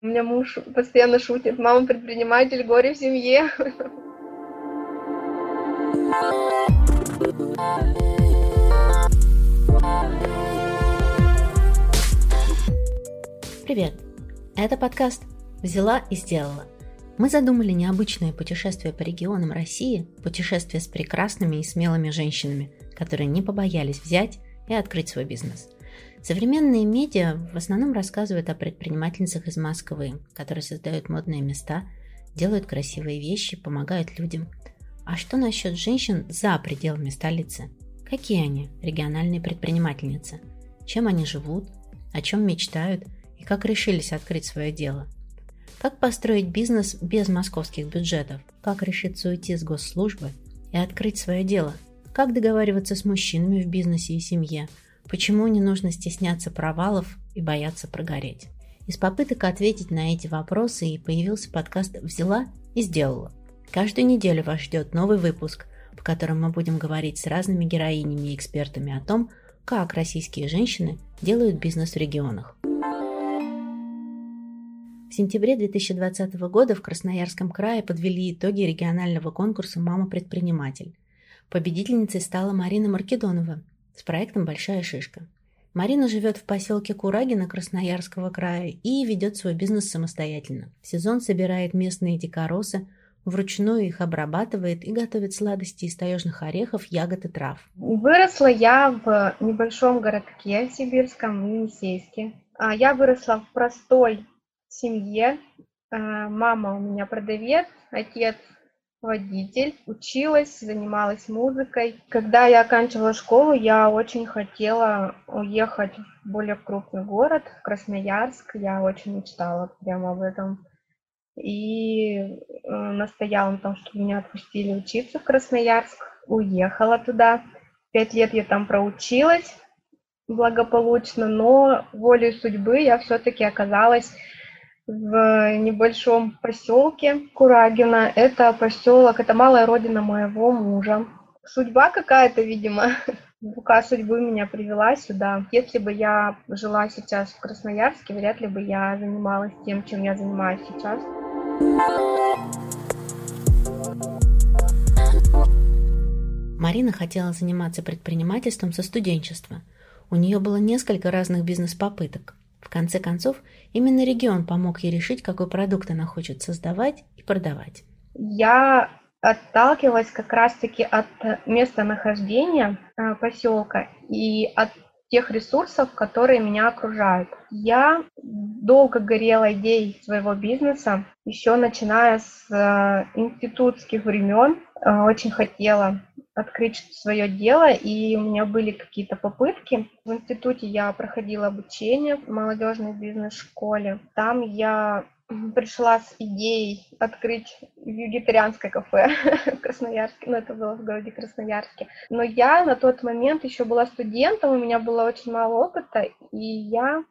У меня муж постоянно шутит, мама предприниматель, горе в семье. Привет! Это подкаст «Взяла и сделала». Мы задумали необычное путешествие по регионам России, путешествие с прекрасными и смелыми женщинами, которые не побоялись взять и открыть свой бизнес – Современные медиа в основном рассказывают о предпринимательницах из Москвы, которые создают модные места, делают красивые вещи, помогают людям. А что насчет женщин за пределами столицы? Какие они, региональные предпринимательницы? Чем они живут? О чем мечтают? И как решились открыть свое дело? Как построить бизнес без московских бюджетов? Как решиться уйти с госслужбы и открыть свое дело? Как договариваться с мужчинами в бизнесе и семье – Почему не нужно стесняться провалов и бояться прогореть? Из попыток ответить на эти вопросы и появился подкаст «Взяла и сделала». Каждую неделю вас ждет новый выпуск, в котором мы будем говорить с разными героинями и экспертами о том, как российские женщины делают бизнес в регионах. В сентябре 2020 года в Красноярском крае подвели итоги регионального конкурса «Мама-предприниматель». Победительницей стала Марина Маркедонова, с проектом «Большая шишка». Марина живет в поселке Курагина Красноярского края и ведет свой бизнес самостоятельно. В сезон собирает местные дикоросы, вручную их обрабатывает и готовит сладости из таежных орехов, ягод и трав. Выросла я в небольшом городке сибирском, Енисейске. А, я выросла в простой семье. А, мама у меня продавец, отец водитель, училась, занималась музыкой. Когда я оканчивала школу, я очень хотела уехать в более крупный город, в Красноярск. Я очень мечтала прямо об этом. И э, настояла на том, чтобы меня отпустили учиться в Красноярск. Уехала туда. Пять лет я там проучилась благополучно, но волей судьбы я все-таки оказалась в небольшом поселке Курагина. Это поселок, это малая родина моего мужа. Судьба какая-то, видимо, рука судьбы меня привела сюда. Если бы я жила сейчас в Красноярске, вряд ли бы я занималась тем, чем я занимаюсь сейчас. Марина хотела заниматься предпринимательством со студенчества. У нее было несколько разных бизнес-попыток. В конце концов, именно регион помог ей решить, какой продукт она хочет создавать и продавать. Я отталкивалась как раз-таки от местонахождения э, поселка и от тех ресурсов, которые меня окружают. Я долго горела идеей своего бизнеса, еще начиная с э, институтских времен. Э, очень хотела открыть свое дело, и у меня были какие-то попытки. В институте я проходила обучение в молодежной бизнес-школе. Там я пришла с идеей открыть вегетарианское кафе в Красноярске, ну это было в городе Красноярске. Но я на тот момент еще была студентом, у меня было очень мало опыта, и я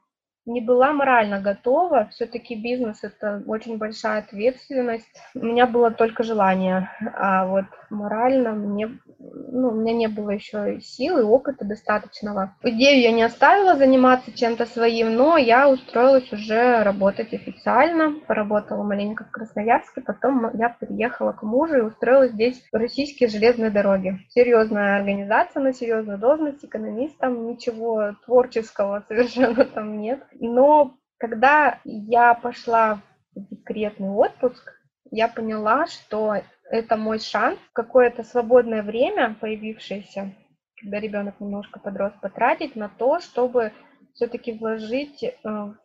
не была морально готова. Все-таки бизнес это очень большая ответственность. У меня было только желание, а вот морально мне, ну, у меня не было еще сил и опыта достаточного. Идею я не оставила заниматься чем-то своим, но я устроилась уже работать официально. Поработала маленько в Красноярске, потом я переехала к мужу и устроилась здесь в российские железные дороги. Серьезная организация на серьезную должность, экономистом, ничего творческого совершенно там нет. Но когда я пошла в декретный отпуск, я поняла, что это мой шанс какое-то свободное время, появившееся, когда ребенок немножко подрос, потратить на то, чтобы все-таки вложить э, в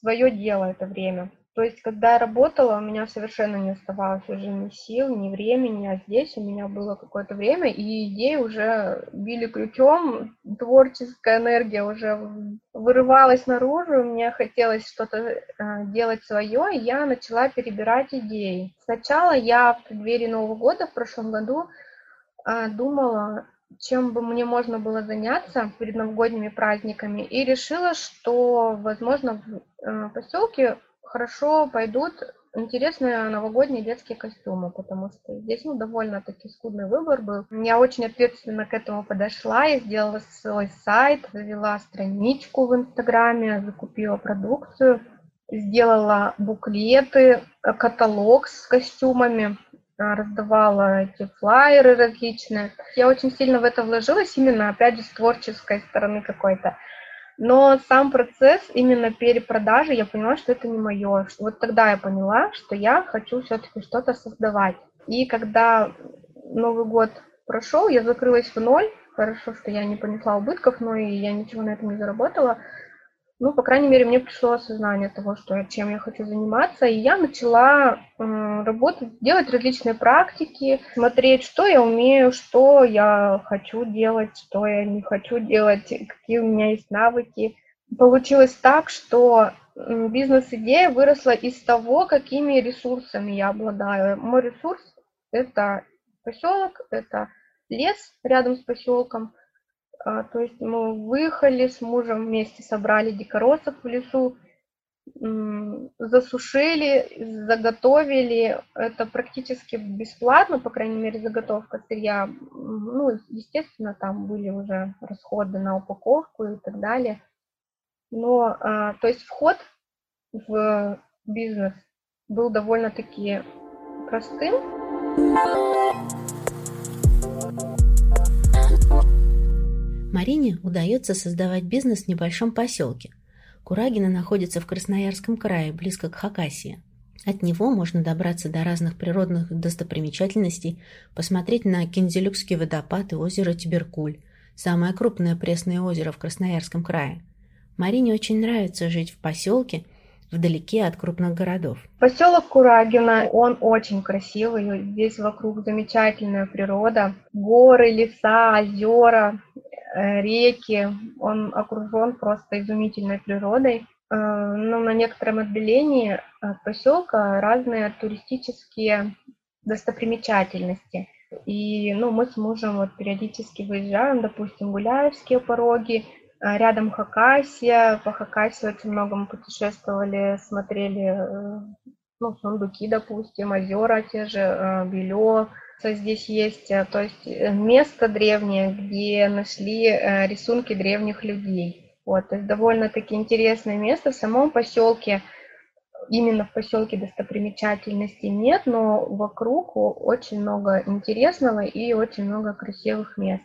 свое дело это время. То есть, когда я работала, у меня совершенно не оставалось уже ни сил, ни времени, а здесь у меня было какое-то время, и идеи уже били ключом, творческая энергия уже вырывалась наружу, мне хотелось что-то э, делать свое, и я начала перебирать идеи. Сначала я в преддверии Нового года в прошлом году э, думала, чем бы мне можно было заняться перед новогодними праздниками, и решила, что, возможно, в э, поселке хорошо пойдут интересные новогодние детские костюмы, потому что здесь ну, довольно-таки скудный выбор был. Я очень ответственно к этому подошла, я сделала свой сайт, завела страничку в Инстаграме, закупила продукцию. сделала буклеты, каталог с костюмами, раздавала эти флайеры различные. Я очень сильно в это вложилась, именно, опять же, с творческой стороны какой-то. Но сам процесс именно перепродажи, я поняла, что это не мое. Вот тогда я поняла, что я хочу все-таки что-то создавать. И когда Новый год прошел, я закрылась в ноль. Хорошо, что я не понесла убытков, но и я ничего на этом не заработала. Ну, по крайней мере, мне пришло осознание того, что, чем я хочу заниматься, и я начала э, работать, делать различные практики, смотреть, что я умею, что я хочу делать, что я не хочу делать, какие у меня есть навыки. Получилось так, что бизнес-идея выросла из того, какими ресурсами я обладаю. Мой ресурс – это поселок, это лес рядом с поселком – то есть мы выехали с мужем вместе, собрали дикоросов в лесу, засушили, заготовили. Это практически бесплатно, по крайней мере, заготовка сырья. Ну, естественно, там были уже расходы на упаковку и так далее. Но, а, то есть вход в бизнес был довольно-таки простым. Марине удается создавать бизнес в небольшом поселке. Курагина находится в Красноярском крае, близко к Хакасии. От него можно добраться до разных природных достопримечательностей, посмотреть на Кинзелюкский водопад и озеро Тиберкуль, самое крупное пресное озеро в Красноярском крае. Марине очень нравится жить в поселке, вдалеке от крупных городов. Поселок Курагина, он очень красивый, здесь вокруг замечательная природа, горы, леса, озера, Э, реки, он окружен просто изумительной природой. Э, Но ну, на некотором отдалении от поселка разные туристические достопримечательности. И ну, мы с мужем вот периодически выезжаем, допустим, Гуляевские пороги, рядом Хакасия. По Хакасии очень много мы путешествовали, смотрели ну, сундуки, допустим, озера те же, Белё, здесь есть, э, то есть э, место древнее, где нашли э, рисунки древних людей. Вот, то есть довольно-таки интересное место в самом поселке. Именно в поселке достопримечательностей нет, но вокруг очень много интересного и очень много красивых мест.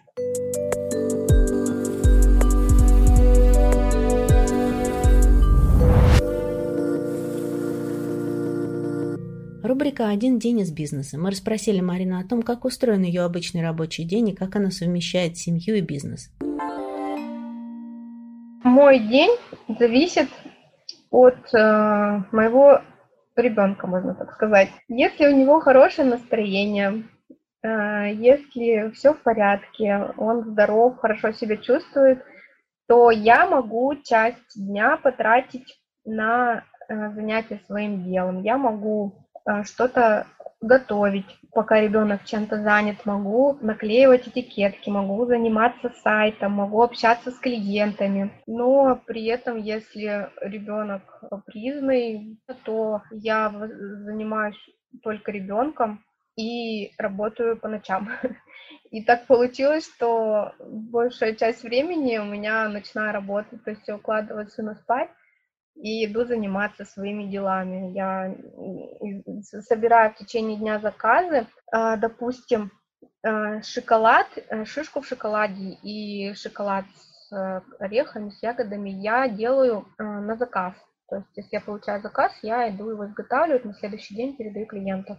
Рубрика «Один день из бизнеса». Мы расспросили Марину о том, как устроен ее обычный рабочий день и как она совмещает семью и бизнес. Мой день зависит от э, моего ребенка, можно так сказать. Если у него хорошее настроение, э, если все в порядке, он здоров, хорошо себя чувствует, то я могу часть дня потратить на э, занятия своим делом. Я могу что-то готовить, пока ребенок чем-то занят, могу наклеивать этикетки, могу заниматься сайтом, могу общаться с клиентами. Но при этом, если ребенок капризный, то я занимаюсь только ребенком и работаю по ночам. И так получилось, что большая часть времени у меня ночная работа, то есть я укладываю сына спать, и иду заниматься своими делами. Я собираю в течение дня заказы, а, допустим, а, шоколад, э, шишку в шоколаде и шоколад с э, орехами, с ягодами я делаю э, на заказ. То есть, если я получаю заказ, я иду его изготавливать, на следующий день передаю клиенту.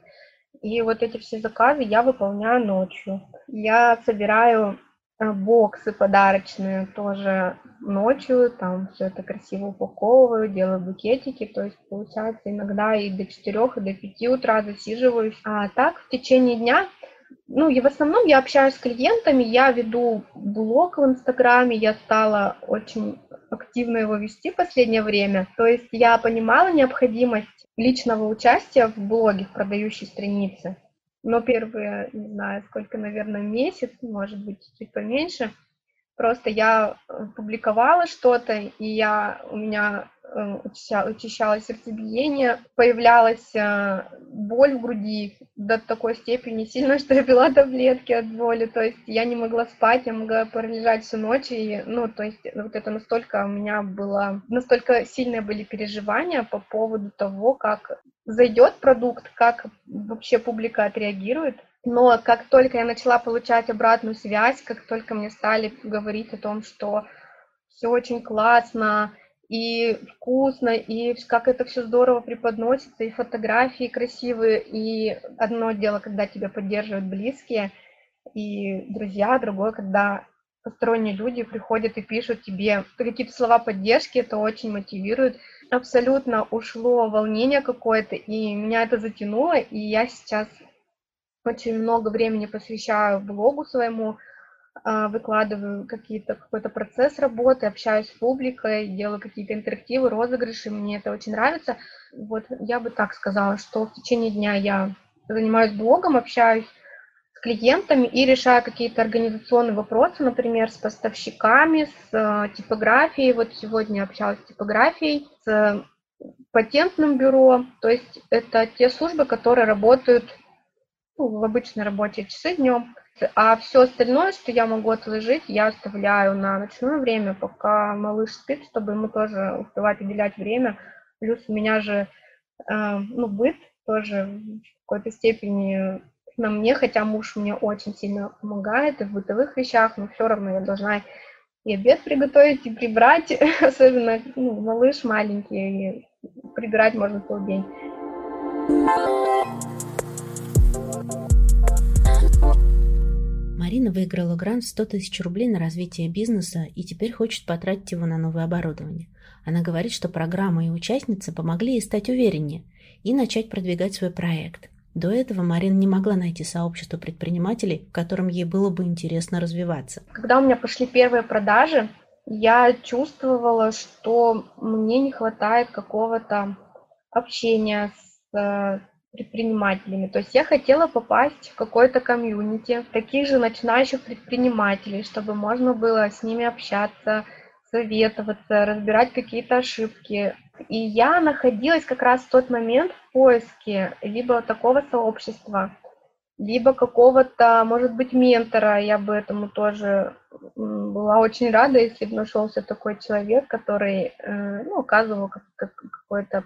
И вот эти все заказы я выполняю ночью. Я собираю боксы подарочные тоже ночью, там все это красиво упаковываю, делаю букетики, то есть получается иногда и до 4, и до 5 утра засиживаюсь. А так в течение дня, ну и в основном я общаюсь с клиентами, я веду блог в Инстаграме, я стала очень активно его вести в последнее время. То есть я понимала необходимость личного участия в блоге, в продающей странице но первые, не знаю, сколько, наверное, месяц, может быть, чуть поменьше, просто я э, публиковала что-то, и я, у меня учащалось сердцебиение, появлялась э, боль в груди до такой степени сильно, что я пила таблетки от боли, то есть я не могла спать, я могла пролежать всю ночь, и, ну, то есть вот это настолько у меня было, настолько сильные были переживания по поводу того, как зайдет продукт, как вообще публика отреагирует, но как только я начала получать обратную связь, как только мне стали говорить о том, что все очень классно и вкусно, и как это все здорово преподносится, и фотографии красивые, и одно дело, когда тебя поддерживают близкие и друзья, другое, когда посторонние люди приходят и пишут тебе какие-то слова поддержки, это очень мотивирует. Абсолютно ушло волнение какое-то, и меня это затянуло, и я сейчас очень много времени посвящаю блогу своему, выкладываю какие-то, какой-то процесс работы, общаюсь с публикой, делаю какие-то интерактивы, розыгрыши, мне это очень нравится. Вот я бы так сказала, что в течение дня я занимаюсь блогом, общаюсь с клиентами и решаю какие-то организационные вопросы, например, с поставщиками, с э, типографией. Вот сегодня общалась с типографией, с патентным бюро. То есть это те службы, которые работают ну, в обычные рабочие часы днем. А все остальное, что я могу отложить, я оставляю на ночное время, пока малыш спит, чтобы ему тоже успевать уделять время. Плюс у меня же, э, ну, быт тоже в какой-то степени на мне, хотя муж мне очень сильно помогает и в бытовых вещах, но все равно я должна и обед приготовить, и прибрать, особенно ну, малыш маленький, и прибирать можно целый. Марина выиграла грант 100 тысяч рублей на развитие бизнеса и теперь хочет потратить его на новое оборудование. Она говорит, что программа и участницы помогли ей стать увереннее и начать продвигать свой проект. До этого Марина не могла найти сообщество предпринимателей, в котором ей было бы интересно развиваться. Когда у меня пошли первые продажи, я чувствовала, что мне не хватает какого-то общения с э, предпринимателями. То есть я хотела попасть в какой-то комьюнити таких же начинающих предпринимателей, чтобы можно было с ними общаться, советоваться, разбирать какие-то ошибки. И я находилась как раз в тот момент в поиске либо такого сообщества, либо какого-то, может быть, ментора. Я бы этому тоже была очень рада, если бы нашелся такой человек, который э, ну, оказывал какое-то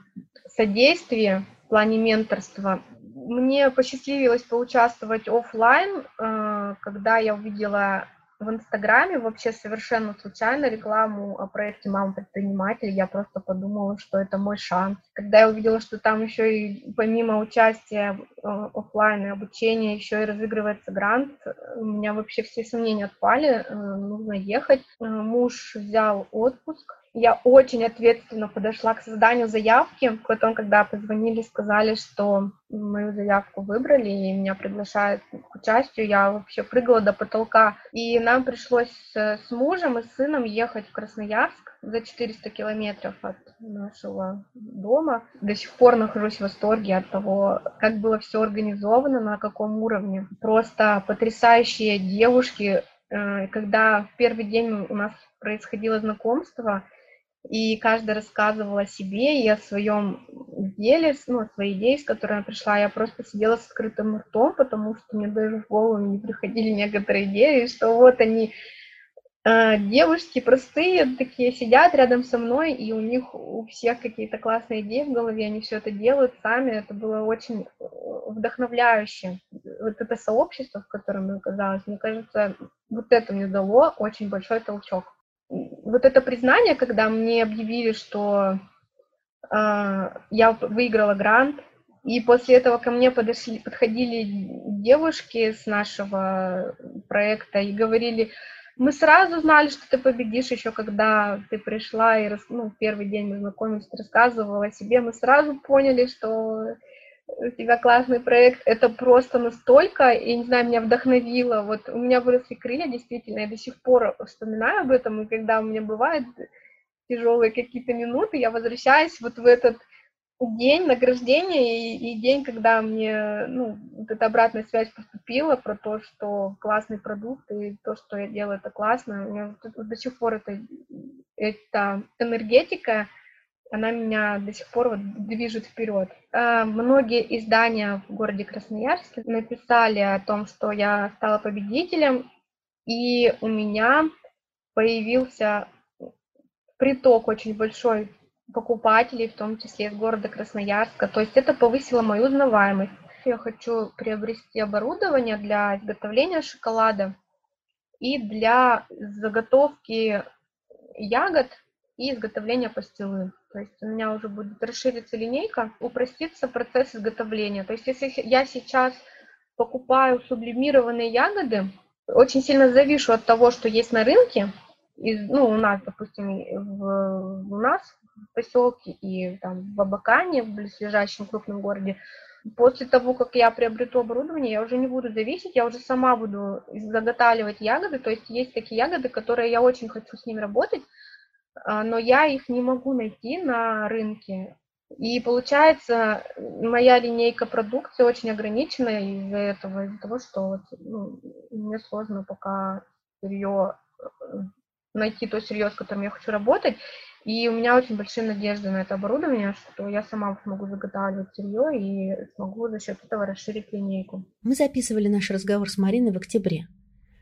содействие в плане менторства. Мне посчастливилось поучаствовать офлайн, э, когда я увидела в Инстаграме вообще совершенно случайно рекламу о проекте «Мама предприниматель». Я просто подумала, что это мой шанс. Когда я увидела, что там еще и помимо участия э, офлайн и обучения еще и разыгрывается грант, у меня вообще все сомнения отпали, э, нужно ехать. Муж взял отпуск, я очень ответственно подошла к созданию заявки. Потом, когда позвонили, сказали, что мою заявку выбрали и меня приглашают к участию, я вообще прыгала до потолка. И нам пришлось с мужем и сыном ехать в Красноярск за 400 километров от нашего дома. До сих пор нахожусь в восторге от того, как было все организовано, на каком уровне. Просто потрясающие девушки, э, когда в первый день у нас происходило знакомство, и каждая рассказывала о себе и о своем деле, ну, о своей идее, с которой она пришла. Я просто сидела с открытым ртом, потому что мне даже в голову не приходили некоторые идеи, что вот они, э, девушки простые, такие сидят рядом со мной, и у них у всех какие-то классные идеи в голове, они все это делают сами, это было очень э, вдохновляюще. Вот это сообщество, в котором я оказалась, мне кажется, вот это мне дало очень большой толчок вот это признание, когда мне объявили, что э, я выиграла грант, и после этого ко мне подошли, подходили девушки с нашего проекта и говорили, мы сразу знали, что ты победишь еще, когда ты пришла и ну, первый день мы знакомились, рассказывала о себе, мы сразу поняли, что у тебя классный проект, это просто настолько, я не знаю, меня вдохновило, вот у меня выросли крылья, действительно, я до сих пор вспоминаю об этом, и когда у меня бывают тяжелые какие-то минуты, я возвращаюсь вот в этот день награждения и, и день, когда мне, ну, вот эта обратная связь поступила про то, что классный продукт и то, что я делаю, это классно, у меня вот, вот до сих пор это, эта энергетика, она меня до сих пор вот движет вперед. А, многие издания в городе Красноярске написали о том, что я стала победителем, и у меня появился приток очень большой покупателей, в том числе из города Красноярска. То есть это повысило мою узнаваемость. Я хочу приобрести оборудование для изготовления шоколада и для заготовки ягод и изготовления пастилы. То есть у меня уже будет расшириться линейка, упростится процесс изготовления. То есть если я сейчас покупаю сублимированные ягоды, очень сильно завишу от того, что есть на рынке, из, ну, у нас, допустим, в, у нас в поселке и там в Абакане, в близлежащем крупном городе, после того, как я приобрету оборудование, я уже не буду зависеть, я уже сама буду заготавливать ягоды, то есть есть такие ягоды, которые я очень хочу с ними работать, но я их не могу найти на рынке. И получается, моя линейка продукции очень ограничена из-за этого, из-за того, что вот, ну, мне сложно пока сырье э, найти то сырье, с которым я хочу работать. И у меня очень большие надежды на это оборудование, что я сама смогу заготавливать сырье и смогу за счет этого расширить линейку. Мы записывали наш разговор с Мариной в октябре.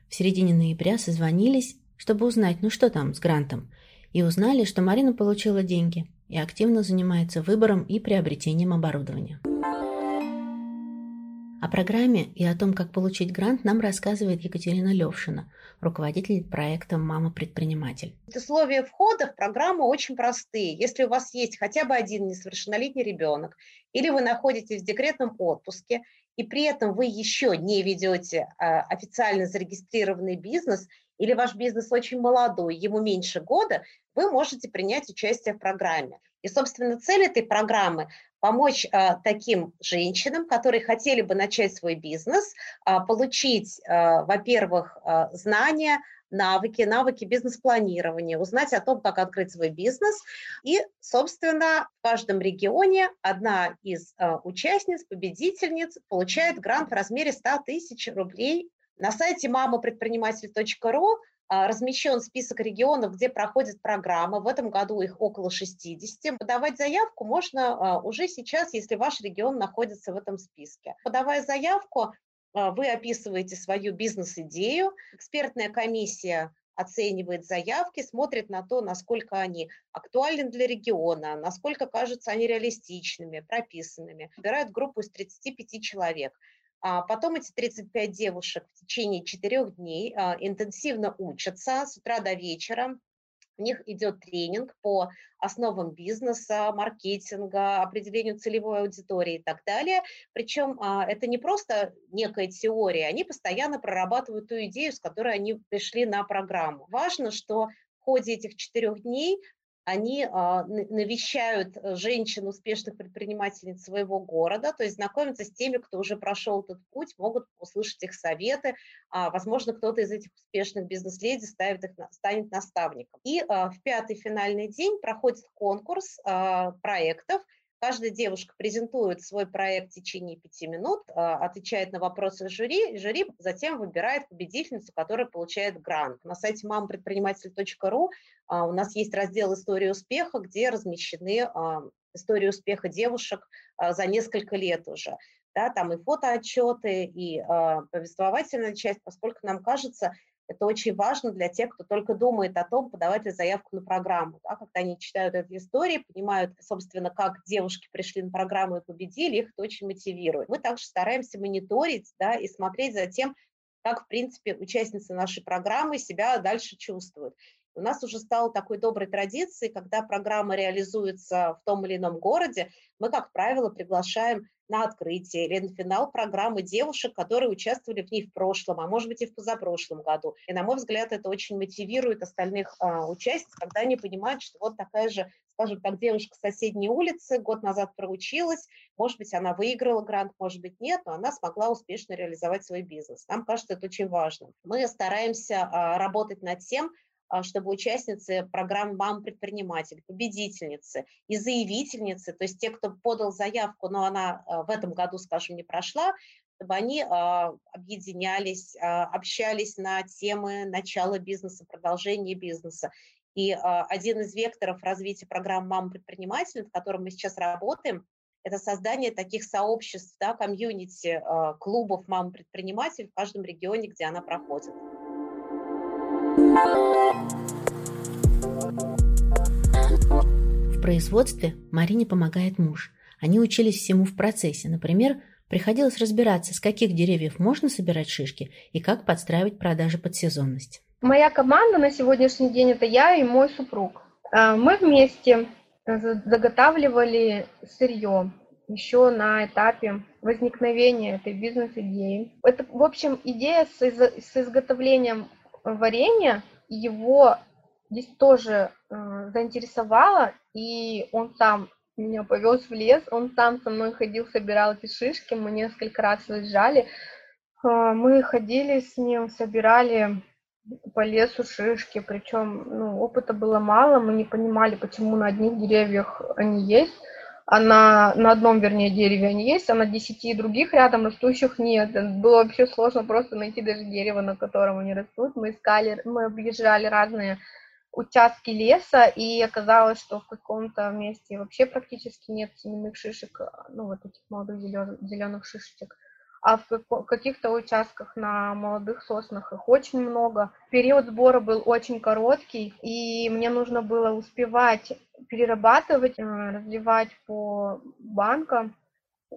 В середине ноября созвонились, чтобы узнать, ну что там с грантом, и узнали, что Марина получила деньги и активно занимается выбором и приобретением оборудования. О программе и о том, как получить грант, нам рассказывает Екатерина Левшина, руководитель проекта «Мама-предприниматель». Условия входа в программу очень простые. Если у вас есть хотя бы один несовершеннолетний ребенок, или вы находитесь в декретном отпуске, и при этом вы еще не ведете а, официально зарегистрированный бизнес, или ваш бизнес очень молодой, ему меньше года, вы можете принять участие в программе. И, собственно, цель этой программы помочь а, таким женщинам, которые хотели бы начать свой бизнес, а, получить, а, во-первых, а, знания, навыки, навыки бизнес-планирования, узнать о том, как открыть свой бизнес. И, собственно, в каждом регионе одна из а, участниц, победительниц, получает грант в размере 100 тысяч рублей. На сайте мамапредприниматель.ру а, размещен список регионов, где проходят программы. В этом году их около 60. Подавать заявку можно а, уже сейчас, если ваш регион находится в этом списке. Подавая заявку, а, вы описываете свою бизнес-идею. Экспертная комиссия оценивает заявки, смотрит на то, насколько они актуальны для региона, насколько кажутся они реалистичными, прописанными. Выбирают группу из 35 человек. А потом эти 35 девушек в течение четырех дней а, интенсивно учатся с утра до вечера. У них идет тренинг по основам бизнеса, маркетинга, определению целевой аудитории и так далее. Причем а, это не просто некая теория, они постоянно прорабатывают ту идею, с которой они пришли на программу. Важно, что в ходе этих четырех дней они а, навещают э, женщин, успешных предпринимательниц своего города, то есть знакомятся с теми, кто уже прошел этот путь, могут услышать их советы, а, возможно, кто-то из этих успешных бизнес-леди их, станет наставником. И а, в пятый финальный день проходит конкурс проектов, Каждая девушка презентует свой проект в течение пяти минут, отвечает на вопросы жюри, жюри затем выбирает победительницу, которая получает грант. На сайте мампредприниматель.ру а, у нас есть раздел «История успеха», где размещены а, истории успеха девушек а, за несколько лет уже. Да, там и фотоотчеты, и повествовательная часть, поскольку нам кажется, это очень важно для тех, кто только думает о том, подавать ли заявку на программу. Да, когда они читают эти истории, понимают, собственно, как девушки пришли на программу и победили, их это очень мотивирует. Мы также стараемся мониторить да, и смотреть за тем, как, в принципе, участницы нашей программы себя дальше чувствуют. У нас уже стало такой доброй традицией, когда программа реализуется в том или ином городе, мы, как правило, приглашаем на открытие или на финал программы девушек, которые участвовали в ней в прошлом, а может быть и в позапрошлом году. И, на мой взгляд, это очень мотивирует остальных а, участниц, когда они понимают, что вот такая же, скажем так, девушка с соседней улицы год назад проучилась, может быть, она выиграла грант, может быть, нет, но она смогла успешно реализовать свой бизнес. Нам кажется, это очень важно. Мы стараемся а, работать над тем, чтобы участницы программы «Мам-предприниматель», победительницы и заявительницы, то есть те, кто подал заявку, но она а, в этом году, скажем, не прошла, чтобы они а, объединялись, общались на темы начала бизнеса, продолжения бизнеса. И а, один из векторов развития программ «Мама предприниматель», над которым мы сейчас работаем, это создание таких сообществ, да, комьюнити, а, клубов мам предприниматель в каждом регионе, где она проходит. В производстве Марине помогает муж. Они учились всему в процессе. Например, приходилось разбираться, с каких деревьев можно собирать шишки и как подстраивать продажи под сезонность. Моя команда на сегодняшний день это я и мой супруг. А, мы вместе заготавливали сырье еще на этапе возникновения этой бизнес-идеи. Это, в общем, идея с, из с изготовлением варенья его здесь тоже э, заинтересовала, и он сам меня повез в лес, он сам со мной ходил, собирал эти шишки, мы несколько раз выезжали, э, мы ходили с ним, собирали по лесу шишки, причем ну, опыта было мало, мы не понимали, почему на одних деревьях они есть, а на, одном, вернее, дереве они есть, а на десяти других рядом растущих нет. Было вообще сложно просто найти даже дерево, на котором они растут. Мы искали, мы объезжали разные участки леса, и оказалось, что в каком-то месте вообще практически нет семенных шишек, ну, вот этих молодых зеленых шишечек а в каких-то участках на молодых соснах их очень много. Период сбора был очень короткий, и мне нужно было успевать перерабатывать, э, разливать по банкам,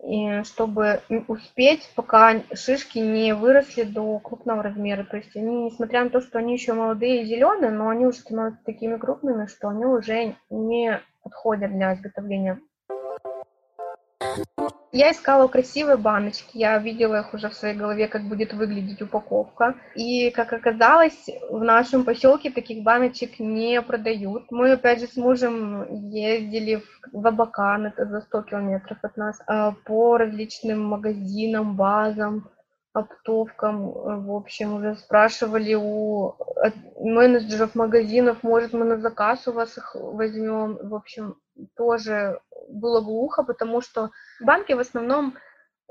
и чтобы успеть, пока шишки не выросли до крупного размера. То есть они, несмотря на то, что они еще молодые и зеленые, но они уже становятся такими крупными, что они уже не подходят для изготовления я искала красивые баночки, я видела их уже в своей голове, как будет выглядеть упаковка. И, как оказалось, в нашем поселке таких баночек не продают. Мы, опять же, с мужем ездили в Абакан, это за 100 километров от нас, а, по различным магазинам, базам, оптовкам, в общем, уже спрашивали у менеджеров магазинов, может, мы на заказ у вас их возьмем, в общем, тоже было глухо, потому что банки в основном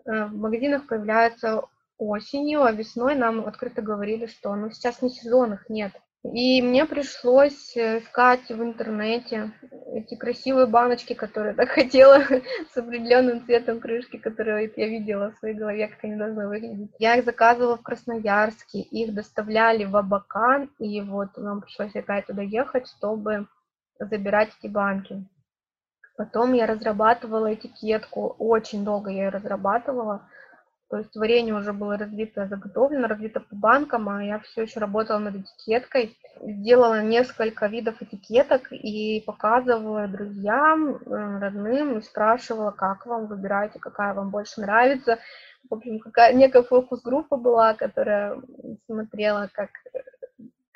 э, в магазинах появляются осенью, а весной нам открыто говорили, что ну, сейчас не сезон, их нет. И мне пришлось э, искать в интернете эти красивые баночки, которые так хотела, с определенным цветом крышки, которые я видела в своей голове, как они должны выглядеть. Я их заказывала в Красноярске, их доставляли в Абакан, и вот нам пришлось опять туда ехать, чтобы забирать эти банки. Потом я разрабатывала этикетку, очень долго я ее разрабатывала. То есть варенье уже было разбито, заготовлено, разбито по банкам, а я все еще работала над этикеткой. Сделала несколько видов этикеток и показывала друзьям, э, родным, и спрашивала, как вам, выбирайте, какая вам больше нравится. В общем, какая, некая фокус-группа была, которая смотрела, как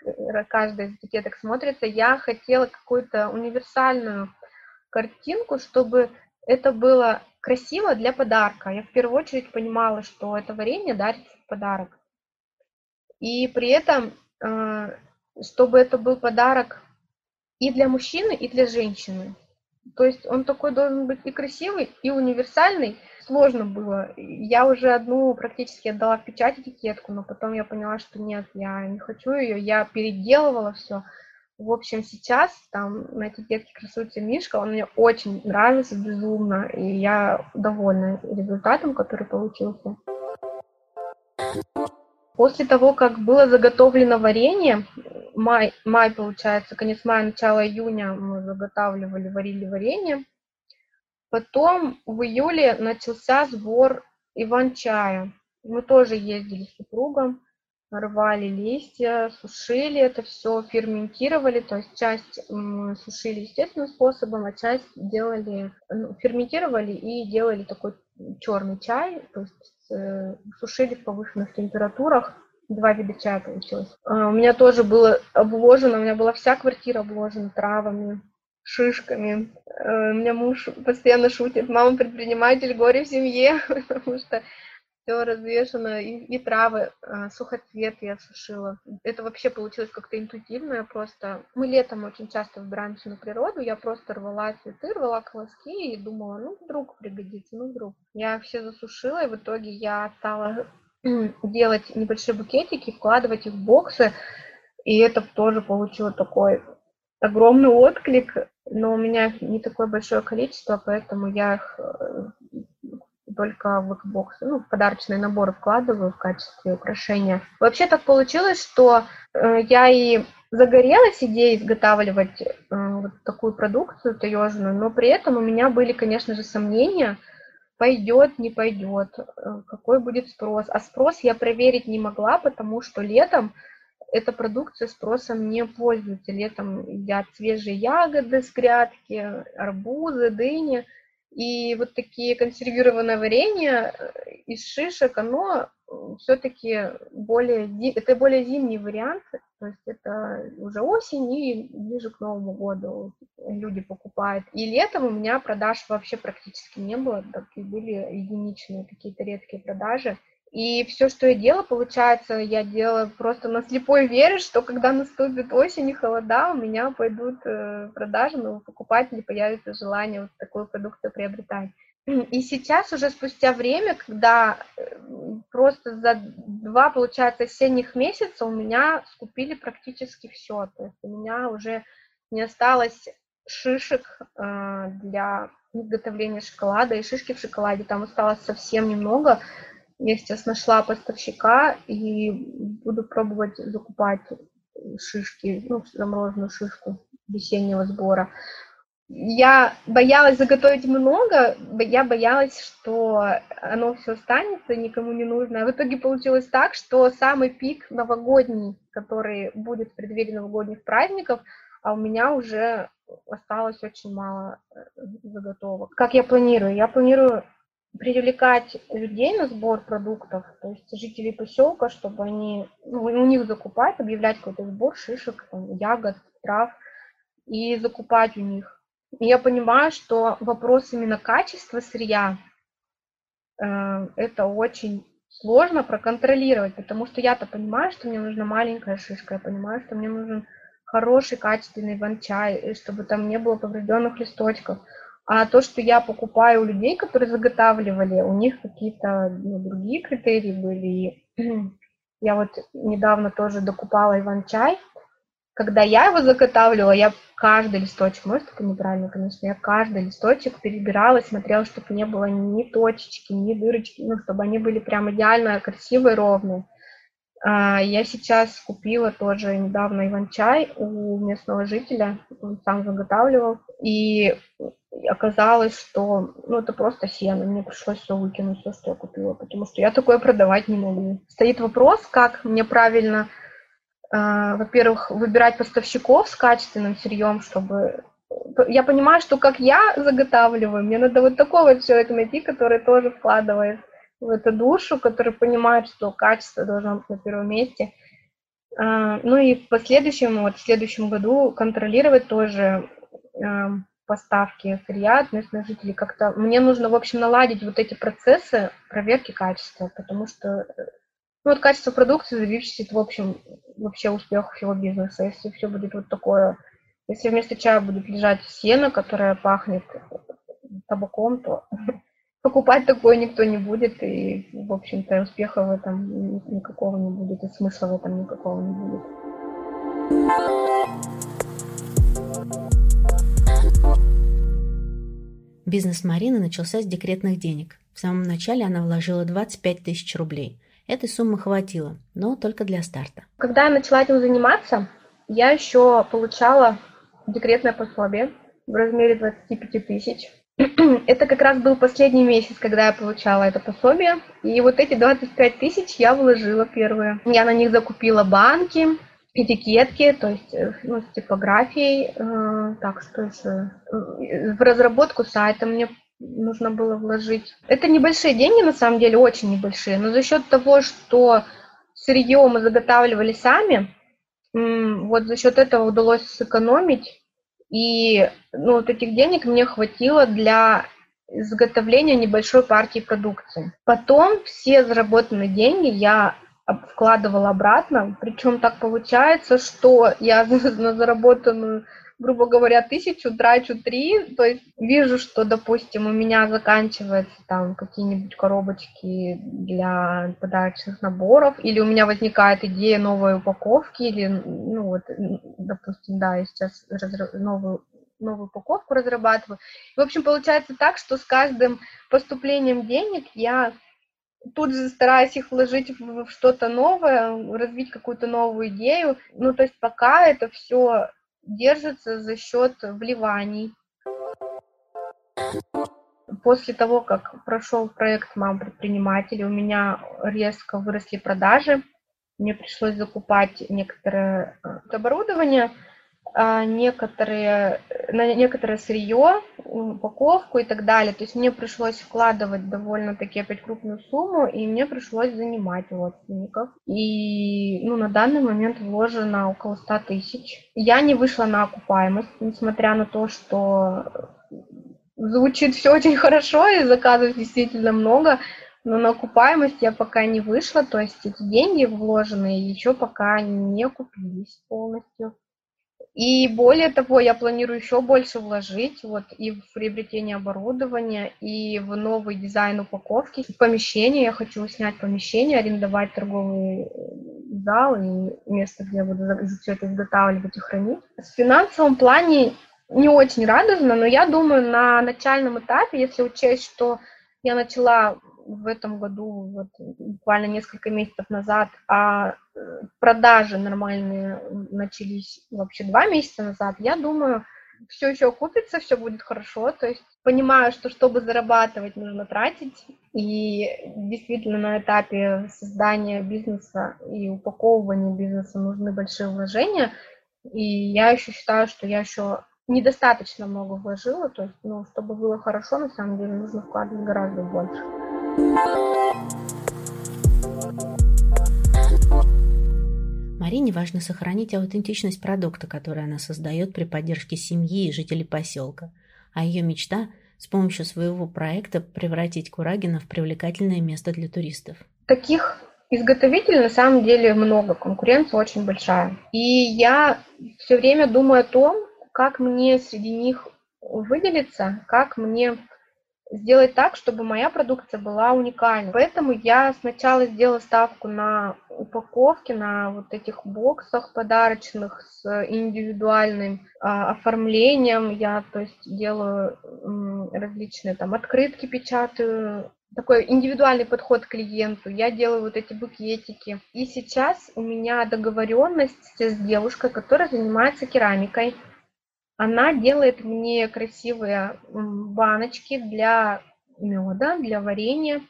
э, каждая из этикеток смотрится. Я хотела какую-то универсальную картинку, чтобы это было красиво для подарка. Я в первую очередь понимала, что это варенье дарится в подарок. И при этом, э, чтобы это был подарок и для мужчины, и для женщины. То есть он такой должен быть и красивый, и универсальный. Сложно было. Я уже одну практически отдала в печать этикетку, но потом я поняла, что нет, я не хочу ее. Я переделывала все. В общем, сейчас там на этикетке красуется Мишка, он мне очень нравится безумно, и я довольна результатом, который получился. После того, как было заготовлено варенье, май, май получается, конец мая, начало июня мы заготавливали, варили варенье. Потом в июле начался сбор иван-чая. Мы тоже ездили с супругом, рвали листья, сушили это все, ферментировали, то есть часть сушили естественным способом, а часть делали, ну, ферментировали и делали такой черный чай, то есть э, сушили в повышенных температурах, два вида чая получилось. А, у меня тоже было обложено, у меня была вся квартира обложена травами, шишками. Э, у меня муж постоянно шутит, мама предприниматель, горе в семье, потому что все развешено, и, и травы, а, сухоцвет я сушила. Это вообще получилось как-то интуитивно, просто... Мы летом очень часто выбираемся на природу, я просто рвала цветы, рвала колоски и думала, ну, вдруг пригодится, ну, вдруг. Я все засушила, и в итоге я стала делать небольшие букетики, вкладывать их в боксы, и это тоже получило такой огромный отклик, но у меня не такое большое количество, поэтому я их только в Xbox, ну, в подарочные наборы вкладываю в качестве украшения. Вообще так получилось, что э, я и загорелась идеей изготавливать э, вот такую продукцию таежную, но при этом у меня были, конечно же, сомнения, пойдет, не пойдет, э, какой будет спрос. А спрос я проверить не могла, потому что летом эта продукция спросом не пользуется. Летом едят свежие ягоды с грядки, арбузы, дыни – и вот такие консервированное варенье э, из шишек, оно все-таки более, это более зимний вариант, то есть это уже осень и ближе к Новому году люди покупают. И летом у меня продаж вообще практически не было, такие были единичные какие-то редкие продажи. И все, что я делала, получается, я делала просто на слепой вере, что когда наступит осень и холода, у меня пойдут э, продажи, но у покупателей появится желание вот такую продукцию приобретать. И сейчас уже спустя время, когда э, просто за два, получается, осенних месяца у меня скупили практически все. То есть у меня уже не осталось шишек э, для изготовления шоколада и шишки в шоколаде. Там осталось совсем немного. Я сейчас нашла поставщика и буду пробовать закупать шишки, ну, замороженную шишку весеннего сбора. Я боялась заготовить много, я боялась, что оно все останется, никому не нужно. А в итоге получилось так, что самый пик новогодний, который будет в преддверии новогодних праздников, а у меня уже осталось очень мало э, заготовок. Как я планирую? Я планирую привлекать людей на сбор продуктов, то есть жителей поселка, чтобы они, ну, у них закупать, объявлять какой-то сбор шишек, там, ягод, трав, и закупать у них. И я понимаю, что вопрос именно качества сырья, э, это очень сложно проконтролировать, потому что я-то понимаю, что мне нужна маленькая шишка, я понимаю, что мне нужен хороший качественный ван-чай, чтобы там не было поврежденных листочков. А то, что я покупаю у людей, которые заготавливали, у них какие-то ну, другие критерии были. я вот недавно тоже докупала иван-чай. Когда я его заготавливала, я каждый листочек, может, это неправильно, конечно, я каждый листочек перебирала, смотрела, чтобы не было ни точечки, ни дырочки, ну, чтобы они были прям идеально красивые, ровные. А, я сейчас купила тоже недавно иван-чай у местного жителя, он сам заготавливал, и оказалось, что ну, это просто сено, мне пришлось все выкинуть, все, что я купила, потому что я такое продавать не могу. Стоит вопрос, как мне правильно, э, во-первых, выбирать поставщиков с качественным сырьем, чтобы... Я понимаю, что как я заготавливаю, мне надо вот такого человека найти, который тоже вкладывает в эту душу, который понимает, что качество должно быть на первом месте. А, ну и в последующем, вот в следующем году контролировать тоже поставки сырья от местных жителей. Как-то мне нужно, в общем, наладить вот эти процессы проверки качества, потому что ну, вот качество продукции зависит, в общем, вообще успех всего бизнеса. Если все будет вот такое, если вместо чая будет лежать сено, которое пахнет табаком, то покупать такое никто не будет, и, в общем-то, успеха в этом никакого не будет, и смысла в этом никакого не будет. Бизнес Марины начался с декретных денег. В самом начале она вложила 25 тысяч рублей. Этой суммы хватило, но только для старта. Когда я начала этим заниматься, я еще получала декретное пособие в размере 25 тысяч. Это как раз был последний месяц, когда я получала это пособие. И вот эти 25 тысяч я вложила первые. Я на них закупила банки, этикетки, то есть э, ну, с типографией. Э, так, что еще? Э, в разработку сайта мне нужно было вложить. Это небольшие деньги, на самом деле, очень небольшие, но за счет того, что сырье мы заготавливали сами, вот за счет этого удалось сэкономить и ну, вот этих денег мне хватило для изготовления небольшой партии продукции. Потом все заработанные деньги я вкладывала обратно, причем так получается, что я на заработанную грубо говоря, тысячу, трачу три, то есть вижу, что, допустим, у меня заканчиваются там какие-нибудь коробочки для подарочных наборов, или у меня возникает идея новой упаковки, или, ну вот, допустим, да, я сейчас новую новую упаковку разрабатываю. В общем, получается так, что с каждым поступлением денег я тут же стараюсь их вложить в что-то новое, развить какую-то новую идею. Ну, то есть пока это все держится за счет вливаний. После того, как прошел проект «Мам предприниматель», у меня резко выросли продажи. Мне пришлось закупать некоторое э, оборудование – а, некоторые, на некоторое сырье, упаковку и так далее. То есть мне пришлось вкладывать довольно-таки опять крупную сумму, и мне пришлось занимать родственников. И ну, на данный момент вложено около 100 тысяч. Я не вышла на окупаемость, несмотря на то, что звучит все очень хорошо, и заказов действительно много, но на окупаемость я пока не вышла, то есть эти деньги вложенные еще пока не окупились полностью. И более того, я планирую еще больше вложить вот и в приобретение оборудования, и в новый дизайн упаковки. Помещение, я хочу снять помещение, арендовать торговый э, зал и место, где я буду все это изготавливать и хранить. В финансовом плане не очень радужно, но я думаю, на начальном этапе, если учесть, что я начала в этом году, вот, буквально несколько месяцев назад, а э, продажи нормальные начались вообще два месяца назад, я думаю, все еще окупится, все будет хорошо. То есть понимаю, что чтобы зарабатывать, нужно тратить. И действительно на этапе создания бизнеса и упаковывания бизнеса нужны большие вложения. И я еще считаю, что я еще недостаточно много вложила. То есть, ну, чтобы было хорошо, на самом деле нужно вкладывать гораздо больше. Марине важно сохранить аутентичность продукта, который она создает при поддержке семьи и жителей поселка, а ее мечта с помощью своего проекта превратить Курагина в привлекательное место для туристов. Таких изготовителей на самом деле много, конкуренция очень большая. И я все время думаю о том, как мне среди них выделиться, как мне сделать так, чтобы моя продукция была уникальной. Поэтому я сначала сделала ставку на упаковки, на вот этих боксах подарочных с индивидуальным а, оформлением. Я, то есть, делаю м, различные там открытки печатаю, такой индивидуальный подход к клиенту. Я делаю вот эти букетики. И сейчас у меня договоренность с девушкой, которая занимается керамикой. Она делает мне красивые баночки для меда, для варенья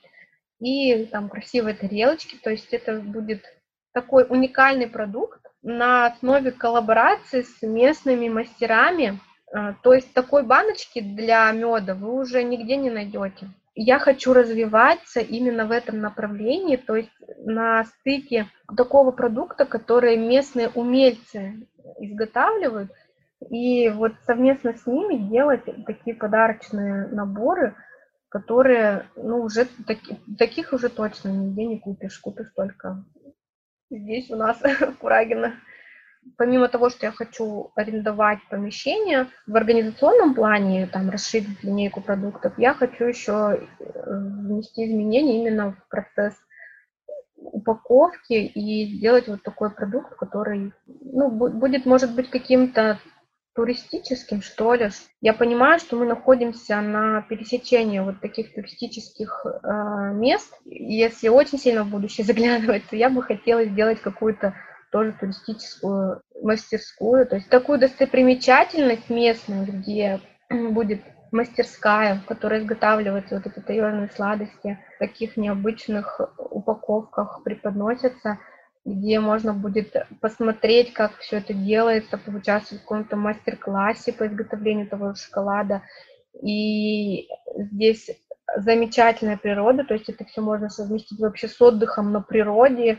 и там красивые тарелочки. То есть это будет такой уникальный продукт на основе коллаборации с местными мастерами. А, то есть такой баночки для меда вы уже нигде не найдете. Я хочу развиваться именно в этом направлении, то есть на стыке такого продукта, который местные умельцы изготавливают – и вот совместно с ними делать такие подарочные наборы, которые, ну, уже таки, таких уже точно нигде не купишь, купишь только здесь у нас, в Курагино. Помимо того, что я хочу арендовать помещение, в организационном плане, там, расширить линейку продуктов, я хочу еще э, внести изменения именно в процесс упаковки и сделать вот такой продукт, который ну, будет, может быть, каким-то туристическим, что ли. Я понимаю, что мы находимся на пересечении вот таких туристических э, мест. Если очень сильно в будущее заглядывать, то я бы хотела сделать какую-то тоже туристическую мастерскую, то есть такую достопримечательность местную, где будет мастерская, в которой изготавливаются вот эти таежные сладости, в таких необычных упаковках преподносятся – где можно будет посмотреть, как все это делается, поучаствовать в каком-то мастер-классе по изготовлению того шоколада. И здесь замечательная природа, то есть это все можно совместить вообще с отдыхом на природе,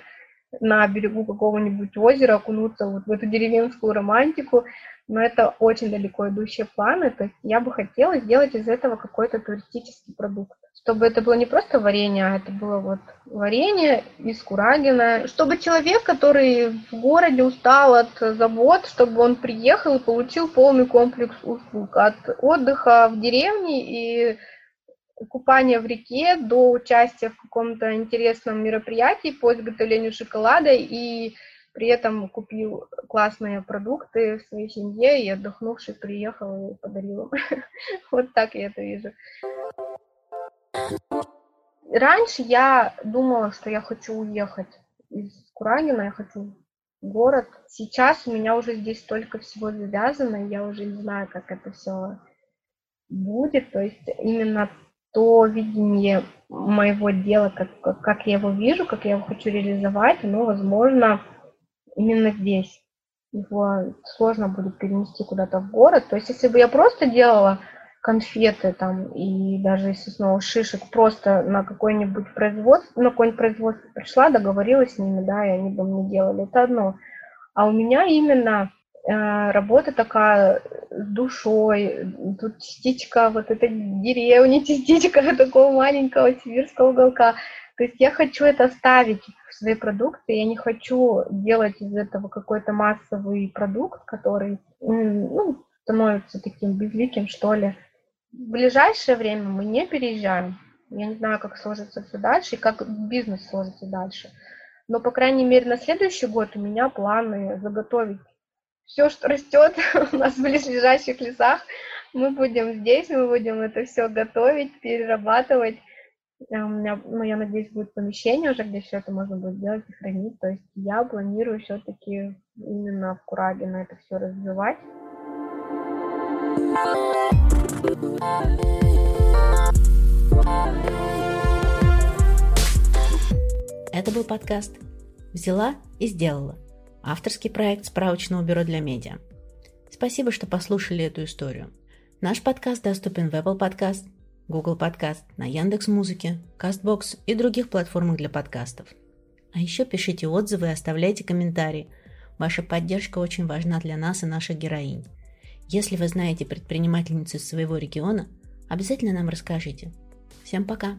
на берегу какого-нибудь озера, окунуться вот в эту деревенскую романтику, но это очень далеко идущие планы, то есть я бы хотела сделать из этого какой-то туристический продукт, чтобы это было не просто варенье, а это было вот варенье из курагина, чтобы человек, который в городе устал от забот, чтобы он приехал и получил полный комплекс услуг. От отдыха в деревне и купания в реке до участия в каком-то интересном мероприятии по изготовлению шоколада и при этом купил классные продукты своей семье и отдохнувший приехал и подарил. Вот так я это вижу. Раньше я думала, что я хочу уехать из Курагина, я хочу в город. Сейчас у меня уже здесь столько всего завязано, я уже не знаю, как это все будет. То есть именно то видение моего дела, как, как я его вижу, как я его хочу реализовать, оно, возможно, именно здесь. Его сложно будет перенести куда-то в город. То есть, если бы я просто делала конфеты там и даже если снова шишек просто на какой-нибудь производство, на какое-нибудь производство пришла, договорилась с ними, да, и они бы мне делали, это одно. А у меня именно э, работа такая с душой, тут частичка вот этой деревни, частичка такого маленького сибирского уголка. То есть я хочу это оставить в свои продукты, я не хочу делать из этого какой-то массовый продукт, который ну, становится таким безликим, что ли. В ближайшее время мы не переезжаем. Я не знаю, как сложится все дальше и как бизнес сложится дальше. Но, по крайней мере, на следующий год у меня планы заготовить все, что растет у нас в ближайших лесах. Мы будем здесь, мы будем это все готовить, перерабатывать. А у меня, ну, я надеюсь, будет помещение уже, где все это можно будет делать и хранить. То есть я планирую все-таки именно в Кураге на это все развивать. Это был подкаст «Взяла и сделала» авторский проект справочного бюро для медиа. Спасибо, что послушали эту историю. Наш подкаст доступен в Apple Podcast, Google Podcast, на Яндекс Музыке, Castbox и других платформах для подкастов. А еще пишите отзывы и оставляйте комментарии. Ваша поддержка очень важна для нас и наших героинь. Если вы знаете предпринимательницу из своего региона, обязательно нам расскажите. Всем пока!